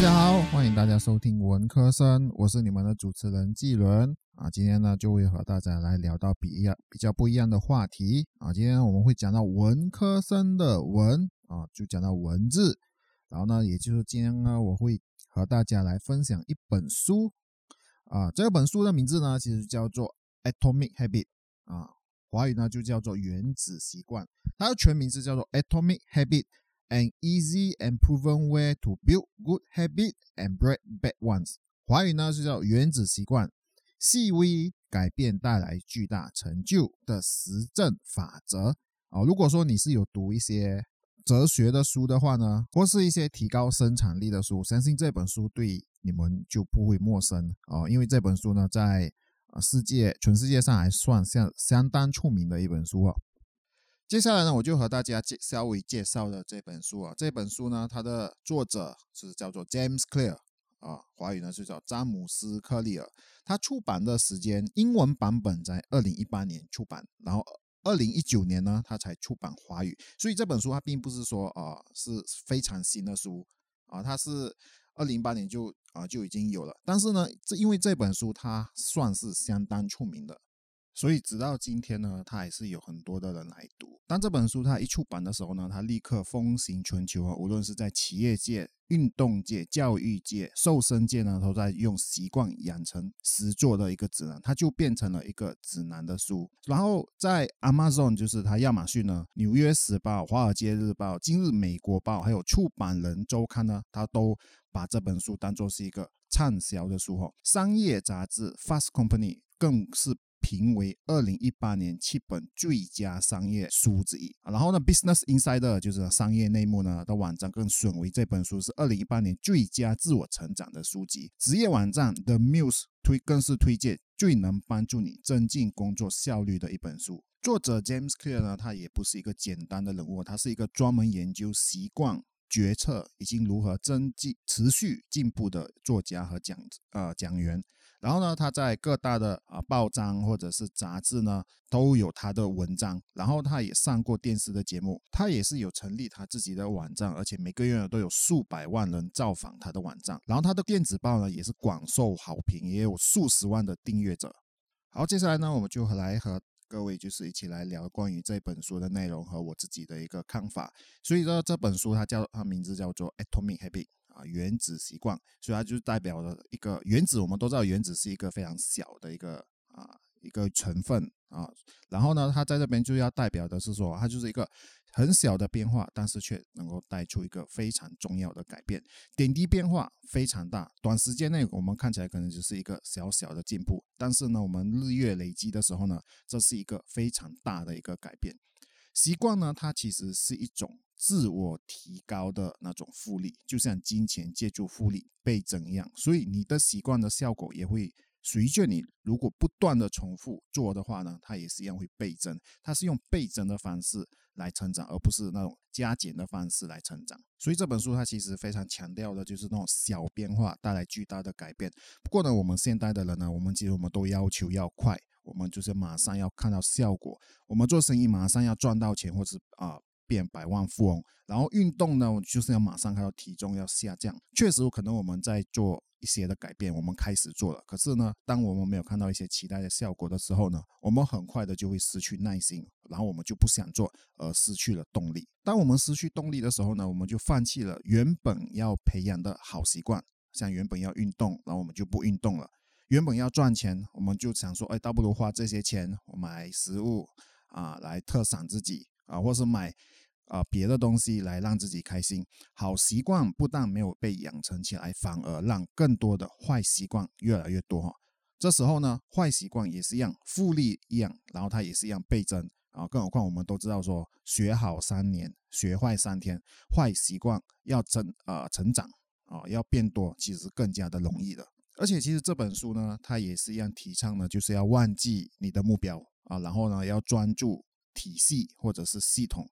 大家好，欢迎大家收听文科生，我是你们的主持人季伦啊。今天呢，就会和大家来聊到比一样比较不一样的话题啊。今天我们会讲到文科生的文啊，就讲到文字。然后呢，也就是今天呢，我会和大家来分享一本书啊。这本书的名字呢，其实叫做《Atomic Habit》啊，华语呢就叫做《原子习惯》，它的全名是叫做《Atomic Habit》。An easy and proven way to build good habit and break bad ones。华语呢是叫原子习惯，细微改变带来巨大成就的实证法则。哦，如果说你是有读一些哲学的书的话呢，或是一些提高生产力的书，相信这本书对你们就不会陌生哦。因为这本书呢，在世界全世界上还算相相当出名的一本书哦。接下来呢，我就和大家介稍微介绍的这本书啊。这本书呢，它的作者是叫做 James Clear 啊，华语呢是叫詹姆斯·克利尔。他出版的时间，英文版本在二零一八年出版，然后二零一九年呢，他才出版华语。所以这本书它并不是说啊是非常新的书啊，它是二零一八年就啊就已经有了。但是呢，这因为这本书它算是相当出名的。所以直到今天呢，它还是有很多的人来读。当这本书它一出版的时候呢，它立刻风行全球啊！无论是在企业界、运动界、教育界、瘦身界呢，都在用习惯养成实作的一个指南，它就变成了一个指南的书。然后在 Amazon，就是它亚马逊呢，《纽约时报》、《华尔街日报》、《今日美国报》还有《出版人周刊》呢，它都把这本书当做是一个畅销的书哦。商业杂志《Fast Company》更是。评为二零一八年七本最佳商业书之一。然后呢，Business Insider 就是商业内幕呢的网站更选为这本书是二零一八年最佳自我成长的书籍。职业网站 The Muse 推更是推荐最能帮助你增进工作效率的一本书。作者 James Clear 呢，他也不是一个简单的人物，他是一个专门研究习惯、决策以及如何增进持续进步的作家和讲呃讲员。然后呢，他在各大的啊报章或者是杂志呢都有他的文章。然后他也上过电视的节目，他也是有成立他自己的网站，而且每个月呢都有数百万人造访他的网站。然后他的电子报呢也是广受好评，也有数十万的订阅者。好，接下来呢我们就来和各位就是一起来聊关于这本书的内容和我自己的一个看法。所以说这本书它叫它名字叫做 Atomic Habit。啊，原子习惯，所以它就代表了一个原子。我们都知道，原子是一个非常小的一个啊一个成分啊。然后呢，它在这边就要代表的是说，它就是一个很小的变化，但是却能够带出一个非常重要的改变。点滴变化非常大，短时间内我们看起来可能只是一个小小的进步，但是呢，我们日月累积的时候呢，这是一个非常大的一个改变。习惯呢，它其实是一种。自我提高的那种复利，就像金钱借助复利倍增一样，所以你的习惯的效果也会随着你如果不断的重复做的话呢，它也是一样会倍增。它是用倍增的方式来成长，而不是那种加减的方式来成长。所以这本书它其实非常强调的就是那种小变化带来巨大的改变。不过呢，我们现代的人呢，我们其实我们都要求要快，我们就是马上要看到效果，我们做生意马上要赚到钱，或者啊。变百万富翁，然后运动呢，就是要马上看到体重要下降。确实，可能我们在做一些的改变，我们开始做了。可是呢，当我们没有看到一些期待的效果的时候呢，我们很快的就会失去耐心，然后我们就不想做，而失去了动力。当我们失去动力的时候呢，我们就放弃了原本要培养的好习惯，像原本要运动，然后我们就不运动了；原本要赚钱，我们就想说，哎，倒不如花这些钱买食物啊，来特赏自己啊，或是买。啊，别的东西来让自己开心，好习惯不但没有被养成起来，反而让更多的坏习惯越来越多哈。这时候呢，坏习惯也是一样，复利一样，然后它也是一样倍增啊。更何况我们都知道说，学好三年，学坏三天，坏习惯要增啊成长啊要变多，其实更加的容易的。而且其实这本书呢，它也是一样提倡呢，就是要忘记你的目标啊，然后呢要专注体系或者是系统。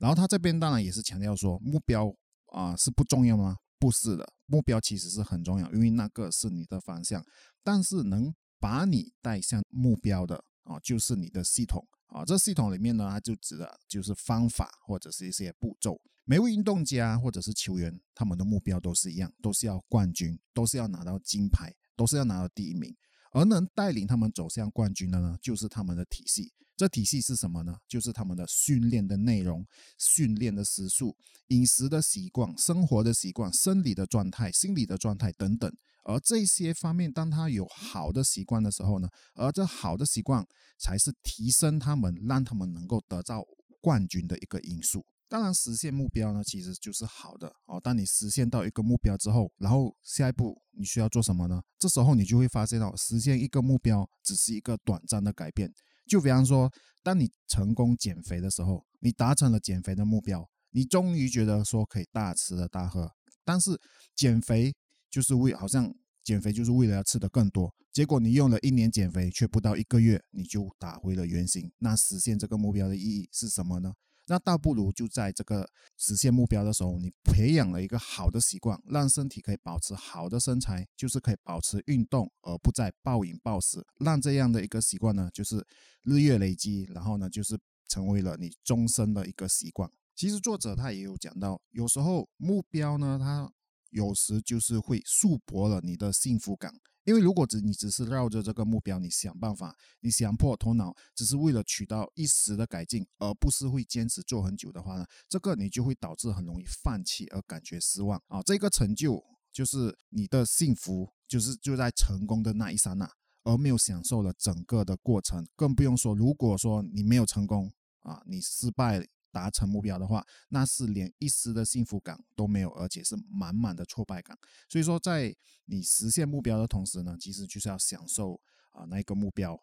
然后他这边当然也是强调说，目标啊是不重要吗？不是的，目标其实是很重要，因为那个是你的方向。但是能把你带向目标的啊，就是你的系统啊。这系统里面呢，它就指的就是方法或者是一些步骤。每位运动家或者是球员，他们的目标都是一样，都是要冠军，都是要拿到金牌，都是要拿到第一名。而能带领他们走向冠军的呢，就是他们的体系。这体系是什么呢？就是他们的训练的内容、训练的时速、饮食的习惯、生活的习惯、生理的状态、心理的状态等等。而这些方面，当他有好的习惯的时候呢，而这好的习惯才是提升他们、让他们能够得到冠军的一个因素。当然，实现目标呢，其实就是好的哦。当你实现到一个目标之后，然后下一步你需要做什么呢？这时候你就会发现到，实现一个目标只是一个短暂的改变。就比方说，当你成功减肥的时候，你达成了减肥的目标，你终于觉得说可以大吃的大喝。但是减肥就是为好像减肥就是为了要吃的更多，结果你用了一年减肥，却不到一个月你就打回了原形。那实现这个目标的意义是什么呢？那倒不如就在这个实现目标的时候，你培养了一个好的习惯，让身体可以保持好的身材，就是可以保持运动，而不再暴饮暴食。让这样的一个习惯呢，就是日月累积，然后呢，就是成为了你终身的一个习惯。其实作者他也有讲到，有时候目标呢，它有时就是会束缚了你的幸福感。因为如果只你只是绕着这个目标，你想办法，你想破头脑，只是为了取到一时的改进，而不是会坚持做很久的话呢，这个你就会导致很容易放弃而感觉失望啊。这个成就就是你的幸福，就是就在成功的那一刹那，而没有享受了整个的过程。更不用说，如果说你没有成功啊，你失败。达成目标的话，那是连一丝的幸福感都没有，而且是满满的挫败感。所以说，在你实现目标的同时呢，其实就是要享受啊那个目标，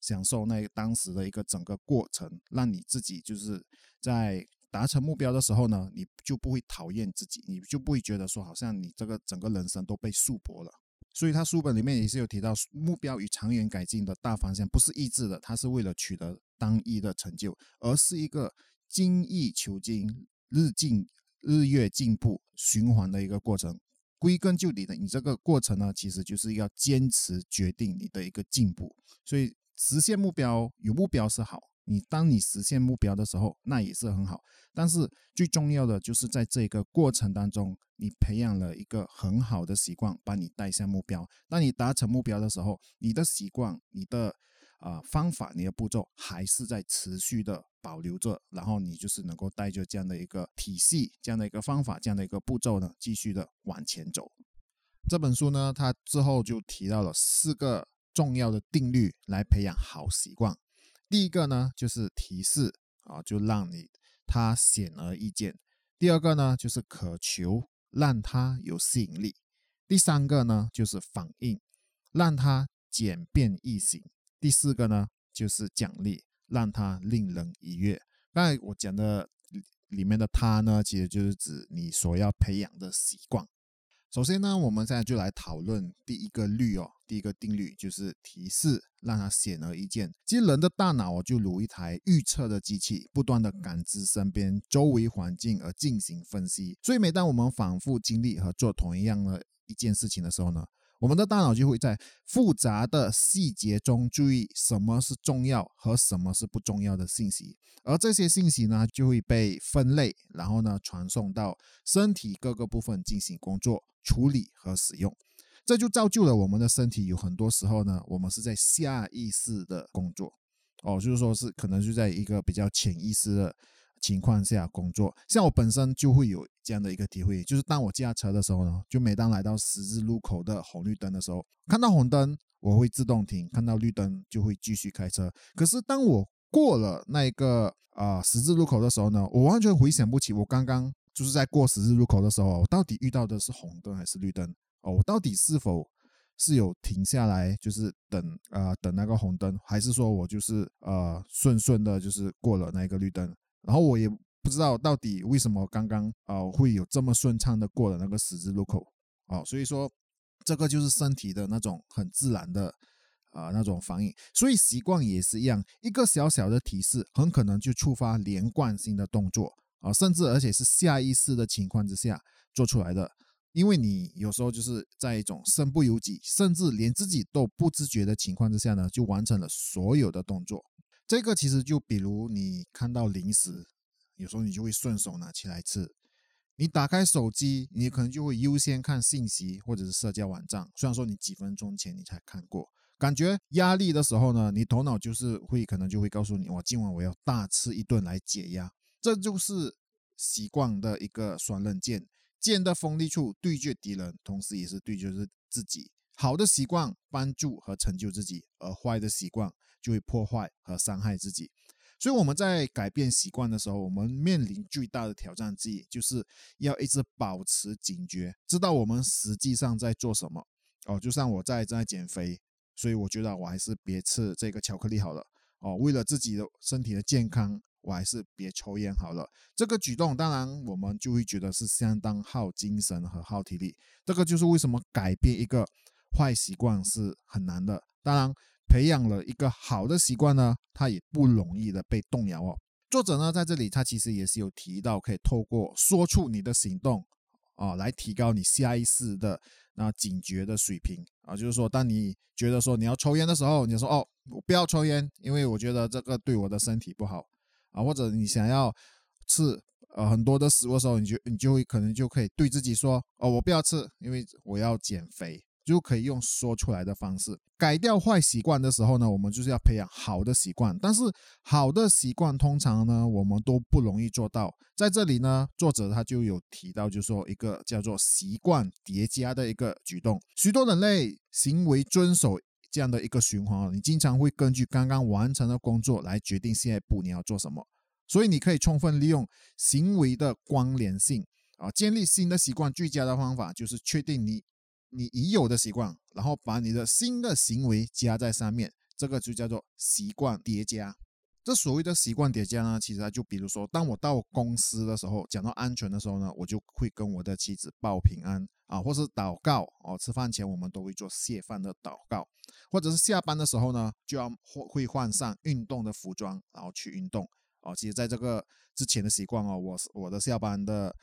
享受那当时的一个整个过程，让你自己就是在达成目标的时候呢，你就不会讨厌自己，你就不会觉得说好像你这个整个人生都被束缚了。所以他书本里面也是有提到，目标与长远改进的大方向不是意志的，它是为了取得单一的成就，而是一个。精益求精、日进日月进步循环的一个过程。归根究底的，你这个过程呢，其实就是要坚持决定你的一个进步。所以实现目标有目标是好，你当你实现目标的时候，那也是很好。但是最重要的就是在这个过程当中，你培养了一个很好的习惯，把你带向目标。当你达成目标的时候，你的习惯、你的啊方法、你的步骤还是在持续的。保留着，然后你就是能够带着这样的一个体系、这样的一个方法、这样的一个步骤呢，继续的往前走。这本书呢，它之后就提到了四个重要的定律来培养好习惯。第一个呢，就是提示啊，就让你它显而易见；第二个呢，就是渴求，让它有吸引力；第三个呢，就是反应，让它简便易行；第四个呢，就是奖励。让它令人愉悦。刚才我讲的里面的“它”呢，其实就是指你所要培养的习惯。首先呢，我们现在就来讨论第一个律哦，第一个定律就是提示让它显而易见。其实人的大脑就如一台预测的机器，不断的感知身边周围环境而进行分析。所以每当我们反复经历和做同一样的一件事情的时候呢，我们的大脑就会在复杂的细节中注意什么是重要和什么是不重要的信息，而这些信息呢就会被分类，然后呢传送到身体各个部分进行工作处理和使用，这就造就了我们的身体有很多时候呢，我们是在下意识的工作，哦，就是说是可能就在一个比较潜意识的。情况下工作，像我本身就会有这样的一个体会，就是当我驾车的时候呢，就每当来到十字路口的红绿灯的时候，看到红灯我会自动停，看到绿灯就会继续开车。可是当我过了那一个啊十字路口的时候呢，我完全回想不起我刚刚就是在过十字路口的时候，我到底遇到的是红灯还是绿灯？哦，我到底是否是有停下来，就是等啊等那个红灯，还是说我就是呃顺顺的，就是过了那个绿灯？然后我也不知道到底为什么刚刚啊会有这么顺畅的过了那个十字路口啊，所以说这个就是身体的那种很自然的啊那种反应，所以习惯也是一样，一个小小的提示很可能就触发连贯性的动作啊，甚至而且是下意识的情况之下做出来的，因为你有时候就是在一种身不由己，甚至连自己都不自觉的情况之下呢，就完成了所有的动作。这个其实就比如你看到零食，有时候你就会顺手拿起来吃。你打开手机，你可能就会优先看信息或者是社交网站。虽然说你几分钟前你才看过，感觉压力的时候呢，你头脑就是会可能就会告诉你，我今晚我要大吃一顿来解压。这就是习惯的一个双刃剑，剑的锋利处对决敌人，同时也是对决是自己。好的习惯帮助和成就自己，而坏的习惯就会破坏和伤害自己。所以我们在改变习惯的时候，我们面临最大的挑战之一，就是要一直保持警觉，知道我们实际上在做什么。哦，就像我在正在减肥，所以我觉得我还是别吃这个巧克力好了。哦，为了自己的身体的健康，我还是别抽烟好了。这个举动当然我们就会觉得是相当耗精神和耗体力。这个就是为什么改变一个坏习惯是很难的。当然。培养了一个好的习惯呢，它也不容易的被动摇哦。作者呢在这里，他其实也是有提到，可以透过说出你的行动啊，来提高你下意识的那警觉的水平啊。就是说，当你觉得说你要抽烟的时候，你就说哦，我不要抽烟，因为我觉得这个对我的身体不好啊。或者你想要吃呃很多的食物的时候，你就你就会可能就可以对自己说哦，我不要吃，因为我要减肥。就可以用说出来的方式改掉坏习惯的时候呢，我们就是要培养好的习惯。但是好的习惯通常呢，我们都不容易做到。在这里呢，作者他就有提到，就是说一个叫做习惯叠加的一个举动。许多人类行为遵守这样的一个循环，你经常会根据刚刚完成的工作来决定下一步你要做什么。所以你可以充分利用行为的关联性啊，建立新的习惯。最佳的方法就是确定你。你已有的习惯，然后把你的新的行为加在上面，这个就叫做习惯叠加。这所谓的习惯叠加呢，其实就比如说，当我到公司的时候，讲到安全的时候呢，我就会跟我的妻子报平安啊，或是祷告哦。吃饭前我们都会做谢饭的祷告，或者是下班的时候呢，就要会换上运动的服装，然后去运动哦。其实在这个之前的习惯哦，我我的下班的。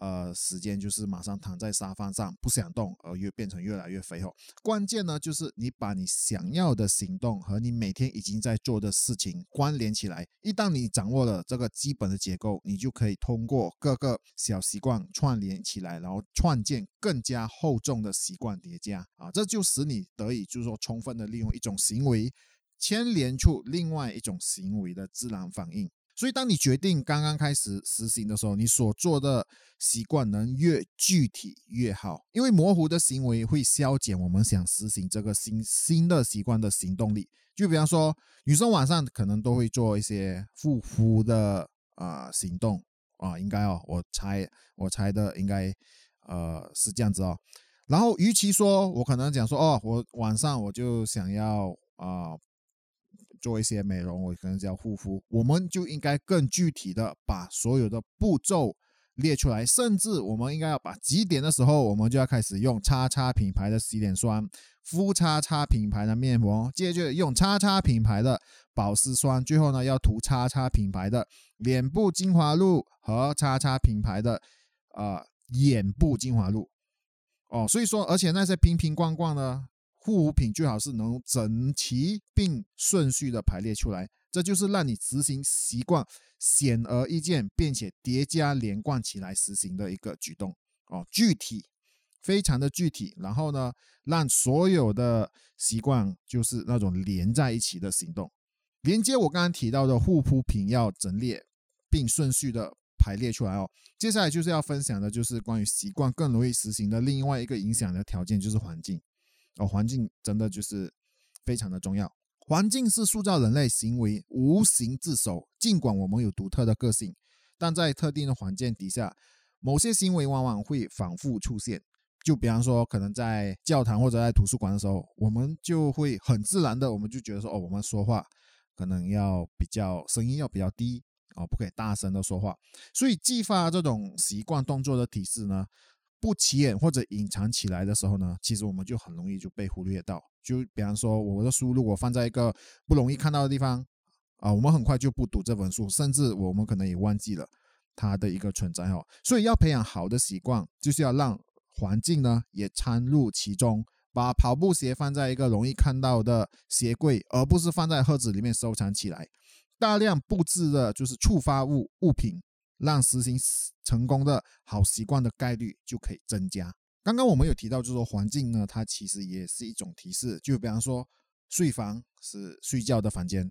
呃，时间就是马上躺在沙发上不想动，而越变成越来越肥厚。关键呢，就是你把你想要的行动和你每天已经在做的事情关联起来。一旦你掌握了这个基本的结构，你就可以通过各个小习惯串联起来，然后创建更加厚重的习惯叠加啊，这就使你得以就是说充分的利用一种行为牵连出另外一种行为的自然反应。所以，当你决定刚刚开始实行的时候，你所做的习惯能越具体越好，因为模糊的行为会消减我们想实行这个新新的习惯的行动力。就比方说，女生晚上可能都会做一些护肤的啊行动啊，应该哦，我猜我猜的应该呃是这样子哦。然后，与其说我可能讲说哦，我晚上我就想要啊。做一些美容，我可能叫护肤，我们就应该更具体的把所有的步骤列出来，甚至我们应该要把几点的时候，我们就要开始用叉叉品牌的洗脸霜，敷叉叉品牌的面膜，接着用叉叉品牌的保湿霜，最后呢要涂叉叉品牌的脸部精华露和叉叉品牌的呃眼部精华露。哦，所以说，而且那些瓶瓶罐罐呢？护肤品最好是能整齐并顺序的排列出来，这就是让你执行习惯显而易见，并且叠加连贯起来实行的一个举动哦，具体，非常的具体。然后呢，让所有的习惯就是那种连在一起的行动，连接我刚刚提到的护肤品要整列并顺序的排列出来哦。接下来就是要分享的就是关于习惯更容易实行的另外一个影响的条件就是环境。哦，环境真的就是非常的重要。环境是塑造人类行为无形之手。尽管我们有独特的个性，但在特定的环境底下，某些行为往往会反复出现。就比方说，可能在教堂或者在图书馆的时候，我们就会很自然的，我们就觉得说，哦，我们说话可能要比较声音要比较低，哦，不可以大声的说话。所以，激发这种习惯动作的提示呢？不起眼或者隐藏起来的时候呢，其实我们就很容易就被忽略到。就比方说，我的书如果放在一个不容易看到的地方，啊，我们很快就不读这本书，甚至我们可能也忘记了它的一个存在哦。所以要培养好的习惯，就是要让环境呢也参入其中，把跑步鞋放在一个容易看到的鞋柜，而不是放在盒子里面收藏起来。大量布置的就是触发物物品让实行成功的好习惯的概率就可以增加。刚刚我们有提到，就是说环境呢，它其实也是一种提示。就比方说，睡房是睡觉的房间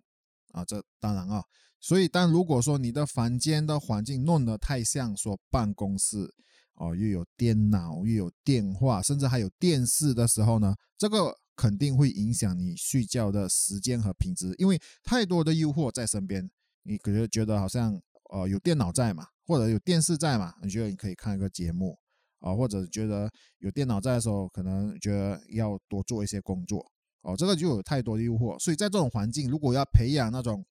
啊，这当然啊。所以，但如果说你的房间的环境弄得太像说办公室哦，又有电脑，又有电话，甚至还有电视的时候呢，这个肯定会影响你睡觉的时间和品质，因为太多的诱惑在身边，你可能觉得好像呃有电脑在嘛，或者有电视在嘛，你觉得你可以看一个节目啊，或者觉得有电脑在的时候，可能觉得要多做一些工作哦，这个就有太多的诱惑，所以在这种环境，如果要培养那种。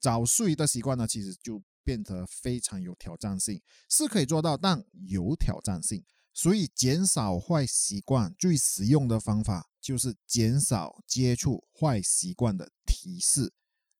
早睡的习惯呢，其实就变得非常有挑战性，是可以做到，但有挑战性。所以减少坏习惯最实用的方法就是减少接触坏习惯的提示，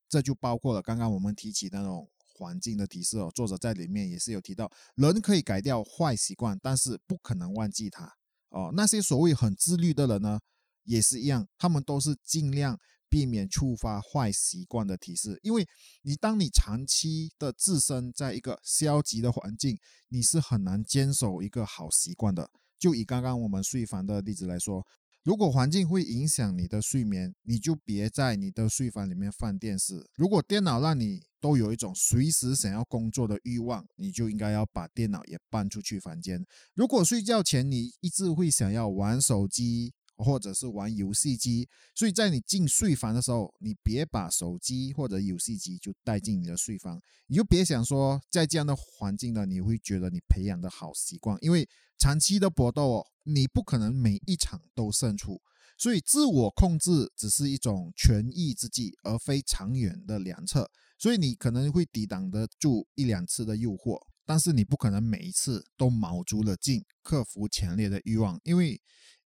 这就包括了刚刚我们提起那种环境的提示哦。作者在里面也是有提到，人可以改掉坏习惯，但是不可能忘记它哦。那些所谓很自律的人呢，也是一样，他们都是尽量。避免触发坏习惯的提示，因为你当你长期的自身在一个消极的环境，你是很难坚守一个好习惯的。就以刚刚我们睡房的例子来说，如果环境会影响你的睡眠，你就别在你的睡房里面放电视。如果电脑让你都有一种随时想要工作的欲望，你就应该要把电脑也搬出去房间。如果睡觉前你一直会想要玩手机，或者是玩游戏机，所以在你进睡房的时候，你别把手机或者游戏机就带进你的睡房，你就别想说在这样的环境呢，你会觉得你培养的好习惯，因为长期的搏斗哦，你不可能每一场都胜出，所以自我控制只是一种权宜之计，而非长远的良策，所以你可能会抵挡得住一两次的诱惑，但是你不可能每一次都卯足了劲克服强烈的欲望，因为。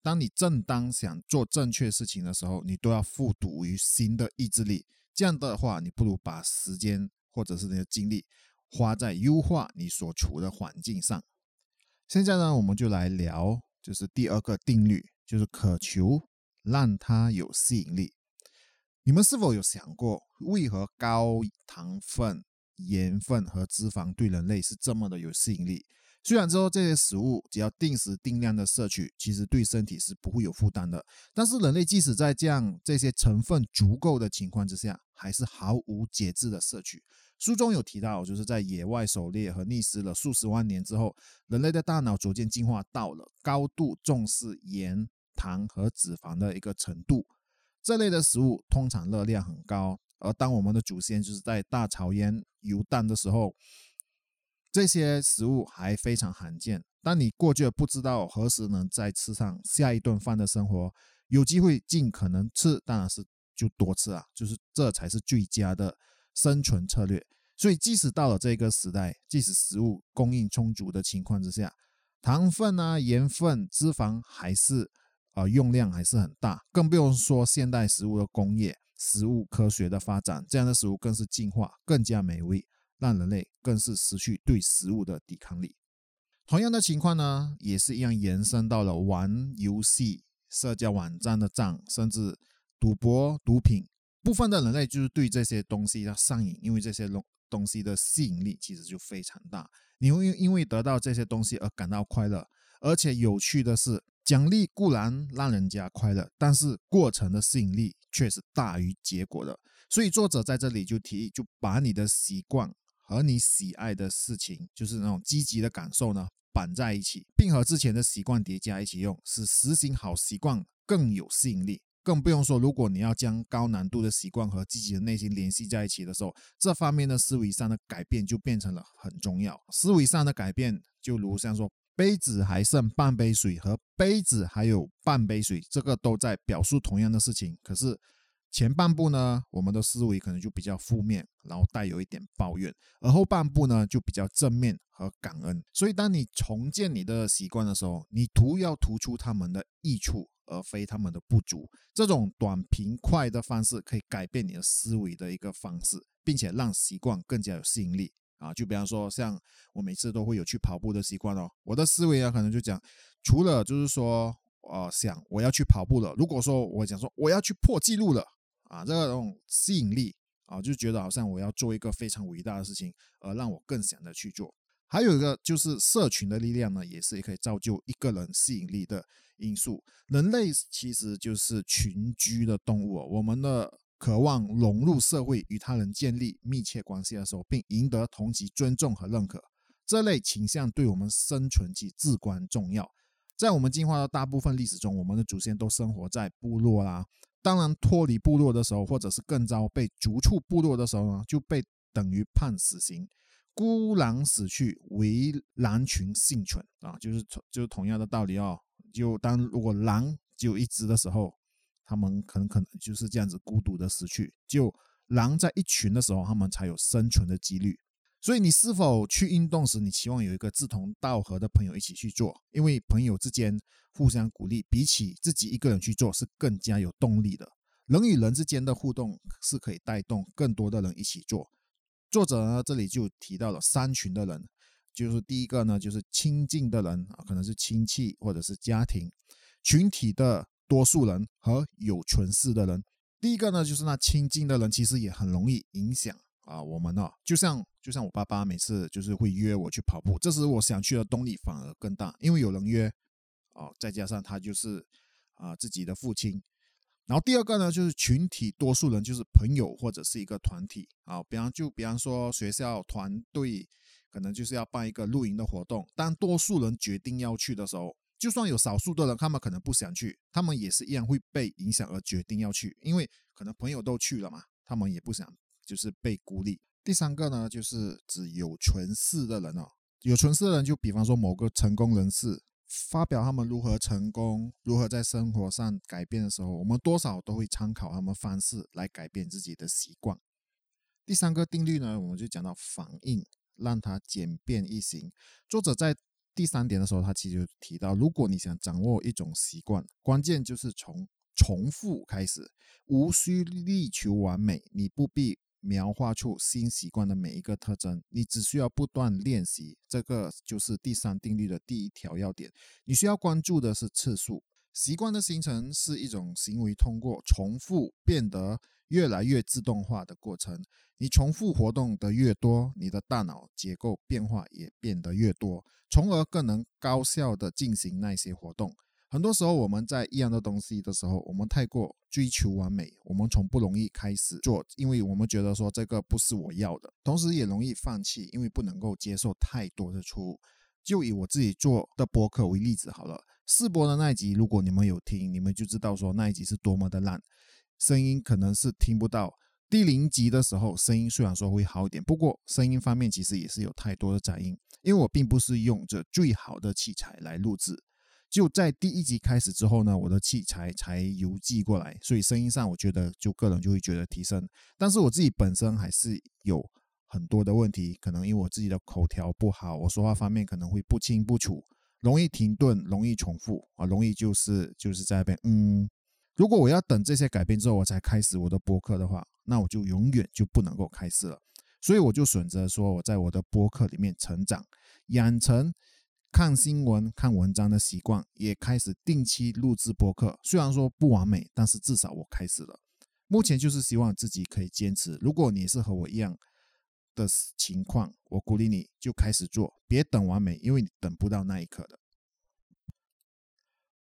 当你正当想做正确事情的时候，你都要付赌于新的意志力。这样的话，你不如把时间或者是你的精力花在优化你所处的环境上。现在呢，我们就来聊，就是第二个定律，就是渴求让它有吸引力。你们是否有想过，为何高糖分、盐分和脂肪对人类是这么的有吸引力？虽然说这些食物只要定时定量的摄取，其实对身体是不会有负担的，但是人类即使在这样这些成分足够的情况之下，还是毫无节制的摄取。书中有提到，就是在野外狩猎和觅食了数十万年之后，人类的大脑逐渐进化到了高度重视盐、糖和脂肪的一个程度。这类的食物通常热量很高，而当我们的祖先就是在大草原游荡的时候。这些食物还非常罕见，但你过去不知道何时能再吃上下一顿饭的生活，有机会尽可能吃，当然是就多吃啊，就是这才是最佳的生存策略。所以，即使到了这个时代，即使食物供应充足的情况之下，糖分啊、盐分、脂肪还是呃用量还是很大，更不用说现代食物的工业、食物科学的发展，这样的食物更是进化更加美味。让人类更是失去对食物的抵抗力。同样的情况呢，也是一样延伸到了玩游戏、社交网站的账，甚至赌博、毒品。部分的人类就是对这些东西要上瘾，因为这些东东西的吸引力其实就非常大。你会因为得到这些东西而感到快乐，而且有趣的是，奖励固然让人家快乐，但是过程的吸引力却是大于结果的。所以作者在这里就提议，就把你的习惯。和你喜爱的事情，就是那种积极的感受呢，绑在一起，并和之前的习惯叠加一起用，使实行好习惯更有吸引力。更不用说，如果你要将高难度的习惯和积极的内心联系在一起的时候，这方面的思维上的改变就变成了很重要。思维上的改变，就如像说杯子还剩半杯水和杯子还有半杯水，这个都在表述同样的事情，可是。前半部呢，我们的思维可能就比较负面，然后带有一点抱怨；而后半部呢，就比较正面和感恩。所以，当你重建你的习惯的时候，你图要突出他们的益处，而非他们的不足。这种短平快的方式，可以改变你的思维的一个方式，并且让习惯更加有吸引力啊！就比方说，像我每次都会有去跑步的习惯哦，我的思维啊，可能就讲，除了就是说，呃，想我要去跑步了。如果说我讲说我要去破纪录了。啊，这种吸引力啊，就觉得好像我要做一个非常伟大的事情，而让我更想的去做。还有一个就是社群的力量呢，也是可以造就一个人吸引力的因素。人类其实就是群居的动物，我们的渴望融入社会，与他人建立密切关系的时候，并赢得同级尊重和认可，这类倾向对我们生存起至关重要。在我们进化的大部分历史中，我们的祖先都生活在部落啦。当然，脱离部落的时候，或者是更糟，被逐出部落的时候呢，就被等于判死刑。孤狼死去，唯狼群幸存啊，就是就是同样的道理哦。就当如果狼只有一只的时候，他们可能可能就是这样子孤独的死去。就狼在一群的时候，他们才有生存的几率。所以，你是否去运动时，你期望有一个志同道合的朋友一起去做？因为朋友之间互相鼓励，比起自己一个人去做是更加有动力的。人与人之间的互动是可以带动更多的人一起做。作者呢，这里就提到了三群的人，就是第一个呢，就是亲近的人啊，可能是亲戚或者是家庭群体的多数人和有权势的人。第一个呢，就是那亲近的人，其实也很容易影响。啊，我们呢，就像就像我爸爸每次就是会约我去跑步，这时我想去的动力反而更大，因为有人约，哦，再加上他就是啊自己的父亲。然后第二个呢，就是群体多数人，就是朋友或者是一个团体啊，比方就比方说学校团队，可能就是要办一个露营的活动，当多数人决定要去的时候，就算有少数的人他们可能不想去，他们也是一样会被影响而决定要去，因为可能朋友都去了嘛，他们也不想。就是被孤立。第三个呢，就是指有权势的人哦。有权势的人，就比方说某个成功人士发表他们如何成功、如何在生活上改变的时候，我们多少都会参考他们方式来改变自己的习惯。第三个定律呢，我们就讲到反应，让它简便易行。作者在第三点的时候，他其实提到，如果你想掌握一种习惯，关键就是从重复开始，无需力求完美，你不必。描画出新习惯的每一个特征，你只需要不断练习。这个就是第三定律的第一条要点。你需要关注的是次数。习惯的形成是一种行为通过重复变得越来越自动化的过程。你重复活动的越多，你的大脑结构变化也变得越多，从而更能高效的进行那些活动。很多时候，我们在一样的东西的时候，我们太过追求完美，我们从不容易开始做，因为我们觉得说这个不是我要的，同时也容易放弃，因为不能够接受太多的错误。就以我自己做的播客为例子好了，试播的那一集，如果你们有听，你们就知道说那一集是多么的烂，声音可能是听不到。第零集的时候，声音虽然说会好一点，不过声音方面其实也是有太多的杂音，因为我并不是用着最好的器材来录制。就在第一集开始之后呢，我的器材才邮寄过来，所以声音上我觉得就个人就会觉得提升。但是我自己本身还是有很多的问题，可能因为我自己的口条不好，我说话方面可能会不清不楚，容易停顿，容易重复啊，容易就是就是在那边嗯。如果我要等这些改变之后我才开始我的播客的话，那我就永远就不能够开始了。所以我就选择说我在我的播客里面成长，养成。看新闻、看文章的习惯也开始定期录制播客。虽然说不完美，但是至少我开始了。目前就是希望自己可以坚持。如果你是和我一样的情况，我鼓励你就开始做，别等完美，因为你等不到那一刻的。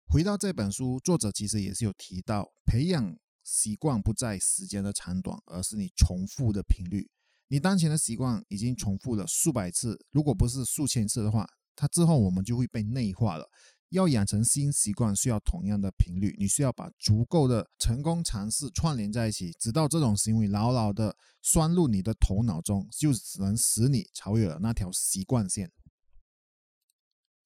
回到这本书，作者其实也是有提到，培养习惯不在时间的长短，而是你重复的频率。你当前的习惯已经重复了数百次，如果不是数千次的话。它之后我们就会被内化了。要养成新习惯，需要同样的频率。你需要把足够的成功尝试串联在一起，直到这种行为牢牢的拴入你的头脑中，就只能使你超越了那条习惯线。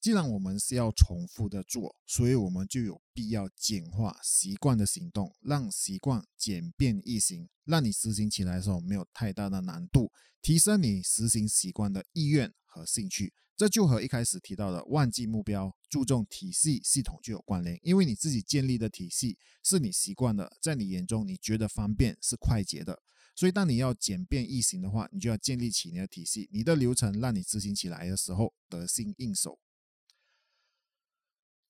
既然我们是要重复的做，所以我们就有必要简化习惯的行动，让习惯简便易行，让你实行起来的时候没有太大的难度，提升你实行习惯的意愿和兴趣。这就和一开始提到的忘记目标、注重体系系统就有关联，因为你自己建立的体系是你习惯的，在你眼中你觉得方便是快捷的，所以当你要简便易行的话，你就要建立起你的体系，你的流程让你执行起来的时候得心应手。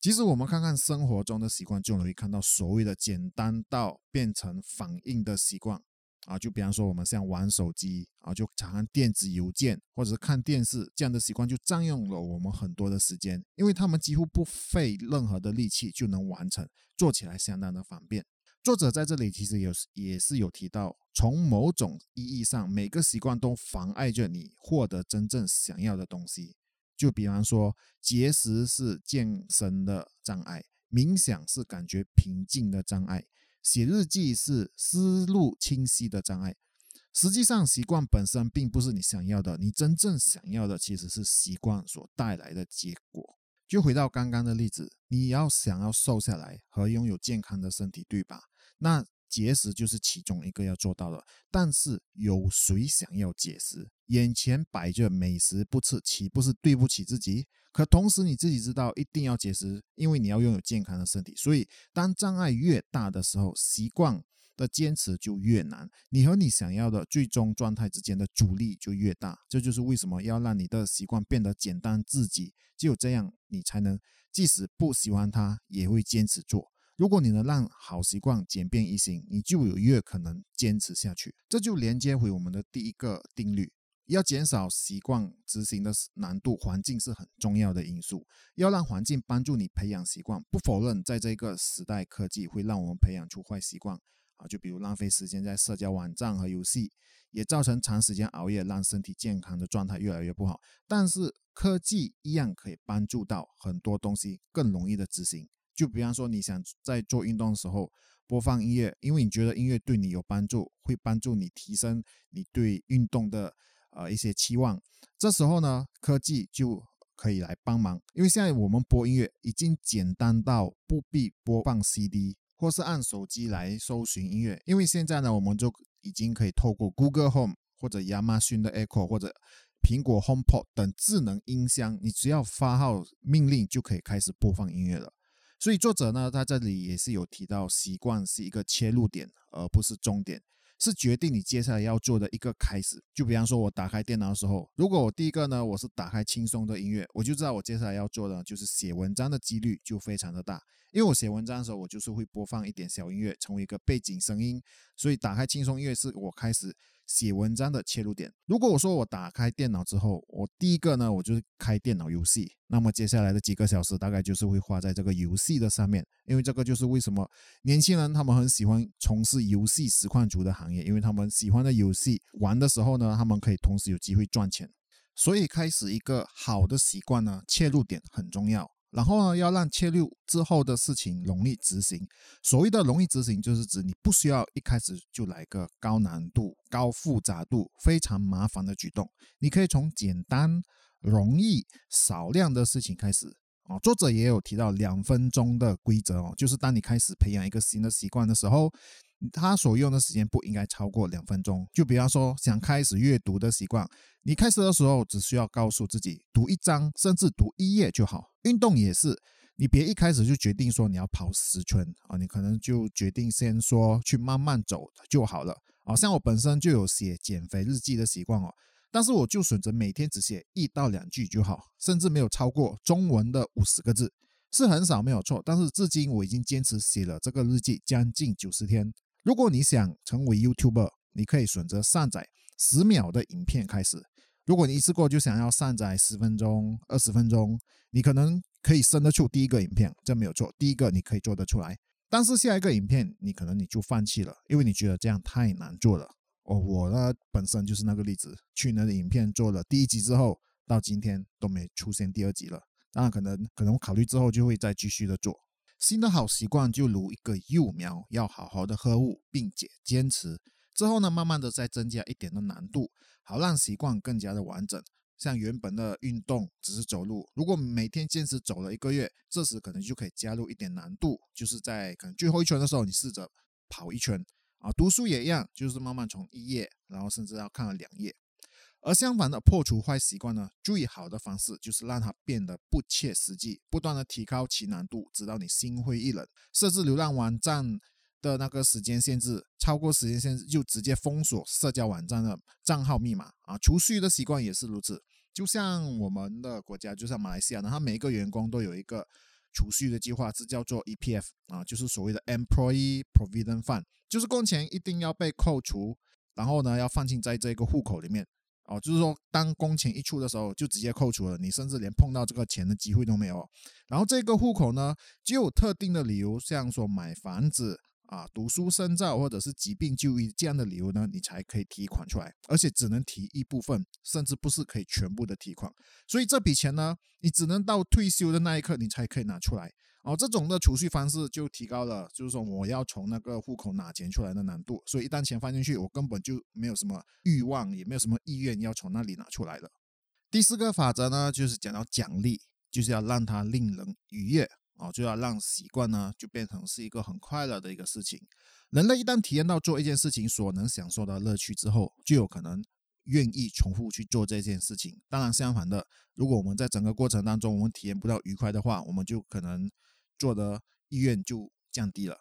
其实我们看看生活中的习惯，就容易看到所谓的简单到变成反应的习惯。啊，就比方说我们像玩手机啊，就查看电子邮件或者是看电视这样的习惯，就占用了我们很多的时间，因为他们几乎不费任何的力气就能完成，做起来相当的方便。作者在这里其实有也是有提到，从某种意义上，每个习惯都妨碍着你获得真正想要的东西。就比方说，节食是健身的障碍，冥想是感觉平静的障碍。写日记是思路清晰的障碍。实际上，习惯本身并不是你想要的，你真正想要的其实是习惯所带来的结果。就回到刚刚的例子，你要想要瘦下来和拥有健康的身体，对吧？那节食就是其中一个要做到的。但是，有谁想要节食？眼前摆着美食不吃，岂不是对不起自己？可同时，你自己知道一定要节食，因为你要拥有健康的身体。所以，当障碍越大的时候，习惯的坚持就越难。你和你想要的最终状态之间的阻力就越大。这就是为什么要让你的习惯变得简单自己。只有这样，你才能即使不喜欢它，也会坚持做。如果你能让好习惯简便易行，你就有越可能坚持下去。这就连接回我们的第一个定律。要减少习惯执行的难度，环境是很重要的因素。要让环境帮助你培养习惯，不否认在这个时代，科技会让我们培养出坏习惯啊，就比如浪费时间在社交网站和游戏，也造成长时间熬夜，让身体健康的状态越来越不好。但是科技一样可以帮助到很多东西更容易的执行。就比方说，你想在做运动的时候播放音乐，因为你觉得音乐对你有帮助，会帮助你提升你对运动的。呃，一些期望，这时候呢，科技就可以来帮忙，因为现在我们播音乐已经简单到不必播放 CD，或是按手机来搜寻音乐，因为现在呢，我们就已经可以透过 Google Home 或者亚马逊的 Echo 或者苹果 HomePod 等智能音箱，你只要发号命令就可以开始播放音乐了。所以作者呢，他这里也是有提到，习惯是一个切入点，而不是终点。是决定你接下来要做的一个开始。就比方说，我打开电脑的时候，如果我第一个呢，我是打开轻松的音乐，我就知道我接下来要做的就是写文章的几率就非常的大。因为我写文章的时候，我就是会播放一点小音乐，成为一个背景声音。所以打开轻松音乐是我开始。写文章的切入点。如果我说我打开电脑之后，我第一个呢，我就是开电脑游戏。那么接下来的几个小时，大概就是会花在这个游戏的上面。因为这个就是为什么年轻人他们很喜欢从事游戏实况组的行业，因为他们喜欢的游戏玩的时候呢，他们可以同时有机会赚钱。所以开始一个好的习惯呢，切入点很重要。然后呢，要让切入之后的事情容易执行。所谓的容易执行，就是指你不需要一开始就来个高难度、高复杂度、非常麻烦的举动。你可以从简单、容易、少量的事情开始。哦，作者也有提到两分钟的规则哦，就是当你开始培养一个新的习惯的时候。他所用的时间不应该超过两分钟。就比方说，想开始阅读的习惯，你开始的时候只需要告诉自己读一章，甚至读一页就好。运动也是，你别一开始就决定说你要跑十圈啊，你可能就决定先说去慢慢走就好了。啊，像我本身就有写减肥日记的习惯哦，但是我就选择每天只写一到两句就好，甚至没有超过中文的五十个字，是很少没有错。但是至今我已经坚持写了这个日记将近九十天。如果你想成为 YouTuber，你可以选择上载十秒的影片开始。如果你一次过就想要上载十分钟、二十分钟，你可能可以生得出第一个影片，这没有错。第一个你可以做得出来，但是下一个影片你可能你就放弃了，因为你觉得这样太难做了。哦，我呢本身就是那个例子。去年的影片做了第一集之后，到今天都没出现第二集了。当然，可能可能我考虑之后就会再继续的做。新的好习惯就如一个幼苗，要好好的呵护，并且坚持。之后呢，慢慢的再增加一点的难度，好让习惯更加的完整。像原本的运动只是走路，如果每天坚持走了一个月，这时可能就可以加入一点难度，就是在可能最后一圈的时候，你试着跑一圈啊。读书也一样，就是慢慢从一页，然后甚至要看了两页。而相反的，破除坏习惯呢，最好的方式就是让它变得不切实际，不断的提高其难度，直到你心灰意冷。设置流量网站的那个时间限制，超过时间限制就直接封锁社交网站的账号密码啊。储蓄的习惯也是如此，就像我们的国家，就像马来西亚呢，它每一个员工都有一个储蓄的计划，是叫做 EPF 啊，就是所谓的 Employee Provident Fund，就是工钱一定要被扣除。然后呢要放进在这个户口里面。哦，就是说，当工钱一出的时候，就直接扣除了，你甚至连碰到这个钱的机会都没有。然后这个户口呢，只有特定的理由，像说买房子啊、读书深造或者是疾病就医这样的理由呢，你才可以提款出来，而且只能提一部分，甚至不是可以全部的提款。所以这笔钱呢，你只能到退休的那一刻，你才可以拿出来。哦，这种的储蓄方式就提高了，就是说我要从那个户口拿钱出来的难度，所以一旦钱放进去，我根本就没有什么欲望，也没有什么意愿要从那里拿出来了。第四个法则呢，就是讲到奖励，就是要让它令人愉悦，哦，就要让习惯呢就变成是一个很快乐的一个事情。人类一旦体验到做一件事情所能享受的乐趣之后，就有可能愿意重复去做这件事情。当然，相反的，如果我们在整个过程当中我们体验不到愉快的话，我们就可能。做的意愿就降低了。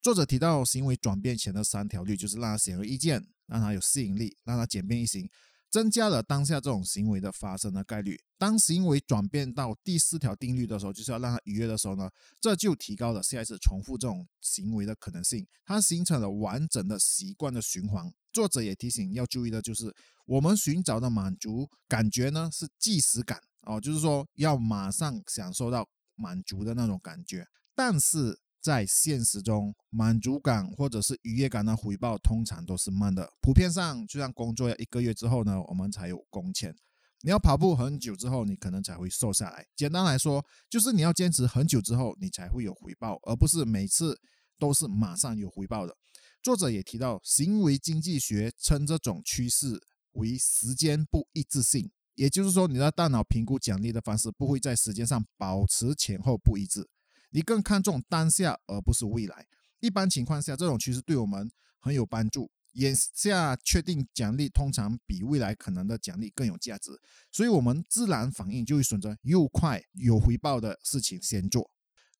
作者提到行为转变前的三条律，就是让它显而易见，让它有吸引力，让它简便易行，增加了当下这种行为的发生的概率。当行为转变到第四条定律的时候，就是要让它愉悦的时候呢，这就提高了下一次重复这种行为的可能性，它形成了完整的习惯的循环。作者也提醒要注意的就是，我们寻找的满足感觉呢是即时感哦，就是说要马上享受到。满足的那种感觉，但是在现实中，满足感或者是愉悦感的回报通常都是慢的。普遍上，就像工作要一个月之后呢，我们才有工钱。你要跑步很久之后，你可能才会瘦下来。简单来说，就是你要坚持很久之后，你才会有回报，而不是每次都是马上有回报的。作者也提到，行为经济学称这种趋势为时间不一致性。也就是说，你的大脑评估奖励的方式不会在时间上保持前后不一致，你更看重当下而不是未来。一般情况下，这种趋势对我们很有帮助。眼下确定奖励通常比未来可能的奖励更有价值，所以我们自然反应就会选择又快有回报的事情先做。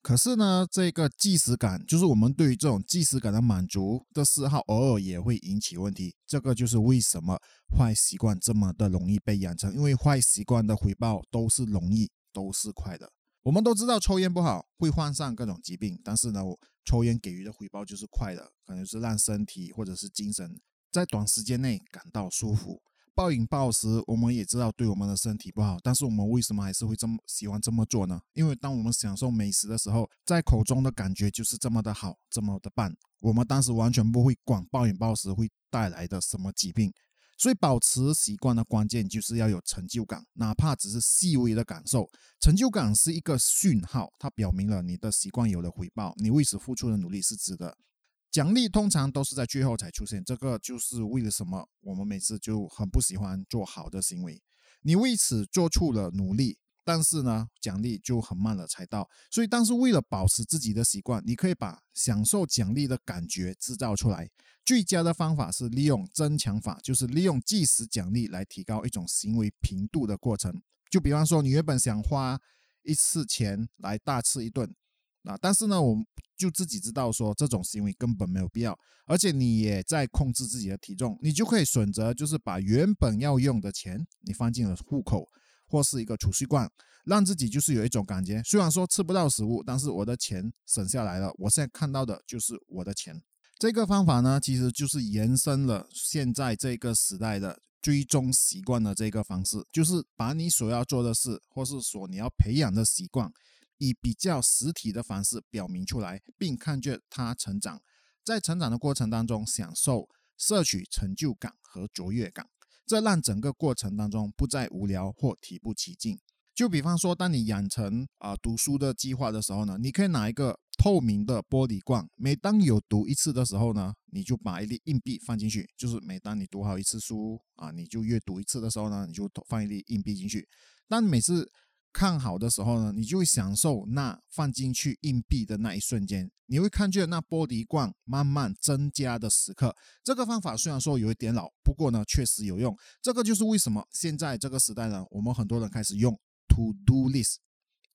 可是呢，这个即时感，就是我们对于这种即时感的满足的嗜好，偶尔也会引起问题。这个就是为什么坏习惯这么的容易被养成，因为坏习惯的回报都是容易，都是快的。我们都知道抽烟不好，会患上各种疾病，但是呢，抽烟给予的回报就是快的，可能是让身体或者是精神在短时间内感到舒服。暴饮暴食，我们也知道对我们的身体不好，但是我们为什么还是会这么喜欢这么做呢？因为当我们享受美食的时候，在口中的感觉就是这么的好，这么的棒。我们当时完全不会管暴饮暴食会带来的什么疾病。所以，保持习惯的关键就是要有成就感，哪怕只是细微的感受。成就感是一个讯号，它表明了你的习惯有了回报，你为此付出的努力是值得。奖励通常都是在最后才出现，这个就是为了什么我们每次就很不喜欢做好的行为。你为此做出了努力，但是呢，奖励就很慢了才到。所以，但是为了保持自己的习惯，你可以把享受奖励的感觉制造出来。最佳的方法是利用增强法，就是利用即时奖励来提高一种行为频度的过程。就比方说，你原本想花一次钱来大吃一顿。啊，但是呢，我们就自己知道说这种行为根本没有必要，而且你也在控制自己的体重，你就可以选择就是把原本要用的钱你放进了户口或是一个储蓄罐，让自己就是有一种感觉，虽然说吃不到食物，但是我的钱省下来了，我现在看到的就是我的钱。这个方法呢，其实就是延伸了现在这个时代的追踪习惯的这个方式，就是把你所要做的事，或是说你要培养的习惯。以比较实体的方式表明出来，并看见他成长，在成长的过程当中享受摄取成就感和卓越感，这让整个过程当中不再无聊或提不起劲。就比方说，当你养成啊读书的计划的时候呢，你可以拿一个透明的玻璃罐，每当有读一次的时候呢，你就把一粒硬币放进去，就是每当你读好一次书啊，你就阅读一次的时候呢，你就放一粒硬币进去。当每次看好的时候呢，你就会享受那放进去硬币的那一瞬间，你会看见那玻璃罐慢慢增加的时刻。这个方法虽然说有一点老，不过呢确实有用。这个就是为什么现在这个时代呢，我们很多人开始用 To Do List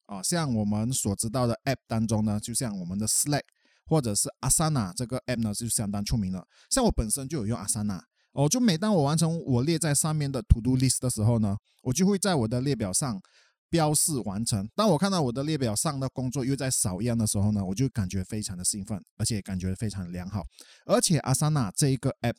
啊，像我们所知道的 App 当中呢，就像我们的 Slack 或者是 Asana 这个 App 呢，就相当出名了。像我本身就有用 Asana，哦，就每当我完成我列在上面的 To Do List 的时候呢，我就会在我的列表上。标示完成。当我看到我的列表上的工作又在少一样的时候呢，我就感觉非常的兴奋，而且感觉非常良好。而且阿萨娜这一个 app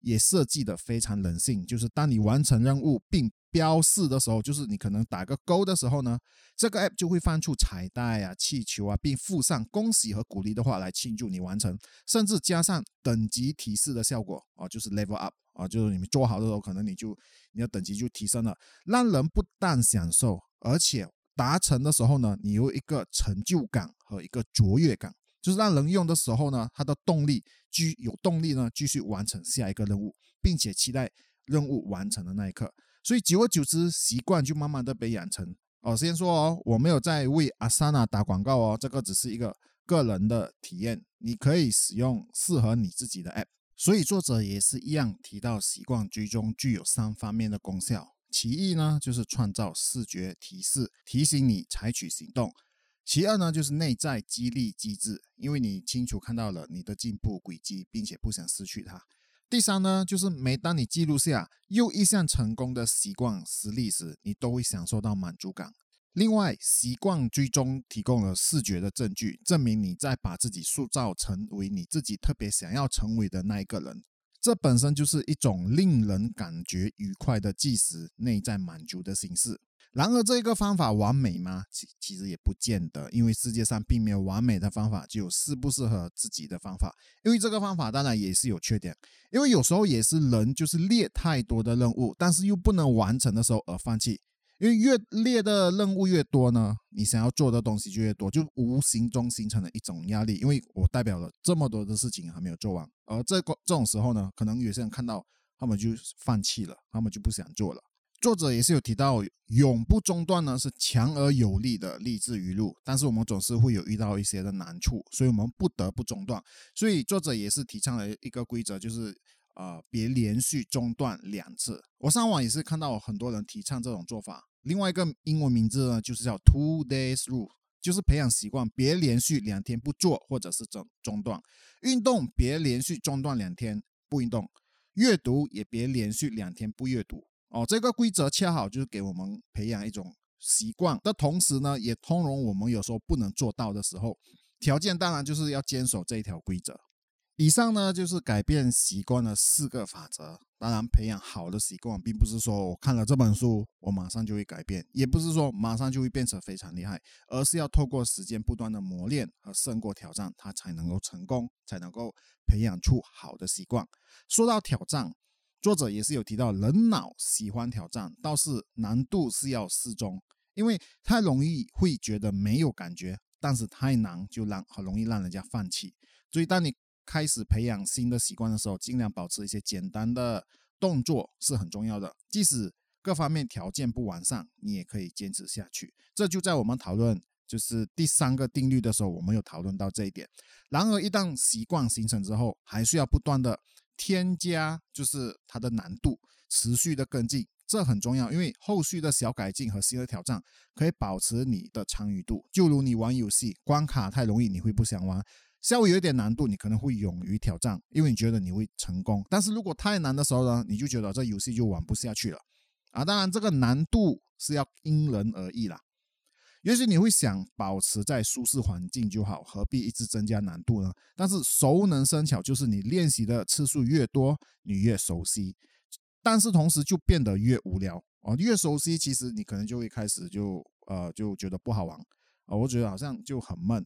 也设计的非常人性，就是当你完成任务并标示的时候，就是你可能打个勾的时候呢，这个 app 就会放出彩带啊、气球啊，并附上恭喜和鼓励的话来庆祝你完成，甚至加上等级提示的效果啊，就是 level up 啊，就是你们做好的时候，可能你就你的等级就提升了，让人不但享受，而且达成的时候呢，你有一个成就感和一个卓越感。就是让人用的时候呢，他的动力继有动力呢，继续完成下一个任务，并且期待任务完成的那一刻。所以久而久之，习惯就慢慢的被养成。哦，先说哦，我没有在为阿萨纳打广告哦，这个只是一个个人的体验，你可以使用适合你自己的 app。所以作者也是一样提到，习惯追踪具有三方面的功效。其一呢，就是创造视觉提示，提醒你采取行动。其二呢，就是内在激励机制，因为你清楚看到了你的进步轨迹，并且不想失去它。第三呢，就是每当你记录下又一项成功的习惯实例时，你都会享受到满足感。另外，习惯追踪提供了视觉的证据，证明你在把自己塑造成为你自己特别想要成为的那一个人。这本身就是一种令人感觉愉快的计时内在满足的形式。然而，这个方法完美吗？其其实也不见得，因为世界上并没有完美的方法，只有适不适合自己的方法。因为这个方法当然也是有缺点，因为有时候也是人就是列太多的任务，但是又不能完成的时候而放弃。因为越列的任务越多呢，你想要做的东西就越多，就无形中形成了一种压力。因为我代表了这么多的事情还没有做完，而这个这种时候呢，可能有些人看到他们就放弃了，他们就不想做了。作者也是有提到，永不中断呢是强而有力的励志语录，但是我们总是会有遇到一些的难处，所以我们不得不中断。所以作者也是提倡了一个规则，就是呃别连续中断两次。我上网也是看到很多人提倡这种做法。另外一个英文名字呢，就是叫 Two Days Rule，就是培养习惯，别连续两天不做或者是中中断。运动别连续中断两天不运动，阅读也别连续两天不阅读。哦，这个规则恰好就是给我们培养一种习惯的同时呢，也通融我们有时候不能做到的时候，条件当然就是要坚守这一条规则。以上呢就是改变习惯的四个法则。当然，培养好的习惯，并不是说我看了这本书，我马上就会改变，也不是说马上就会变成非常厉害，而是要透过时间不断的磨练和胜过挑战，它才能够成功，才能够培养出好的习惯。说到挑战。作者也是有提到，人脑喜欢挑战，倒是难度是要适中，因为太容易会觉得没有感觉，但是太难就让很容易让人家放弃。所以，当你开始培养新的习惯的时候，尽量保持一些简单的动作是很重要的。即使各方面条件不完善，你也可以坚持下去。这就在我们讨论就是第三个定律的时候，我们有讨论到这一点。然而，一旦习惯形成之后，还需要不断的。添加就是它的难度，持续的跟进，这很重要，因为后续的小改进和新的挑战可以保持你的参与度。就如你玩游戏，关卡太容易，你会不想玩；稍微有一点难度，你可能会勇于挑战，因为你觉得你会成功。但是如果太难的时候呢，你就觉得这游戏就玩不下去了啊！当然，这个难度是要因人而异啦。也许你会想保持在舒适环境就好，何必一直增加难度呢？但是熟能生巧，就是你练习的次数越多，你越熟悉。但是同时就变得越无聊哦，越熟悉，其实你可能就会开始就呃就觉得不好玩啊，我觉得好像就很闷，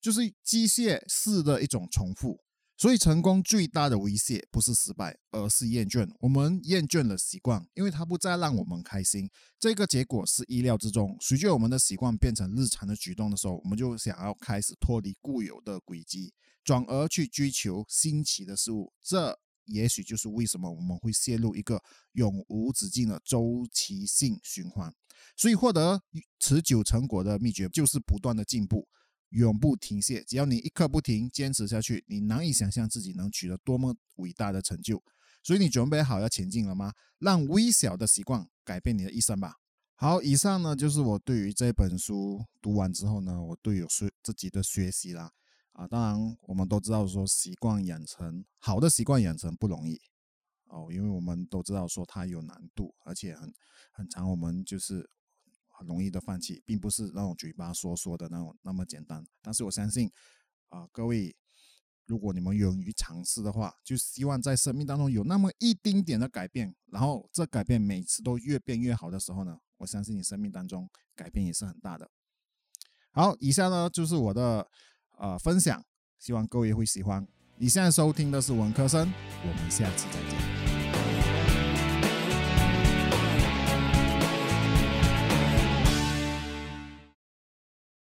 就是机械式的一种重复。所以，成功最大的威胁不是失败，而是厌倦。我们厌倦了习惯，因为它不再让我们开心。这个结果是意料之中。随着我们的习惯变成日常的举动的时候，我们就想要开始脱离固有的轨迹，转而去追求新奇的事物。这也许就是为什么我们会陷入一个永无止境的周期性循环。所以，获得持久成果的秘诀就是不断的进步。永不停歇，只要你一刻不停，坚持下去，你难以想象自己能取得多么伟大的成就。所以你准备好要前进了吗？让微小的习惯改变你的一生吧。好，以上呢就是我对于这本书读完之后呢，我对有学自己的学习啦。啊，当然我们都知道说习惯养成好的习惯养成不容易哦，因为我们都知道说它有难度，而且很很长，我们就是。很容易的放弃，并不是那种嘴巴说说的那种那么简单。但是我相信，啊，各位，如果你们勇于尝试的话，就希望在生命当中有那么一丁点的改变，然后这改变每次都越变越好的时候呢，我相信你生命当中改变也是很大的。好，以下呢就是我的呃分享，希望各位会喜欢。你现在收听的是文科生，我们下次再见。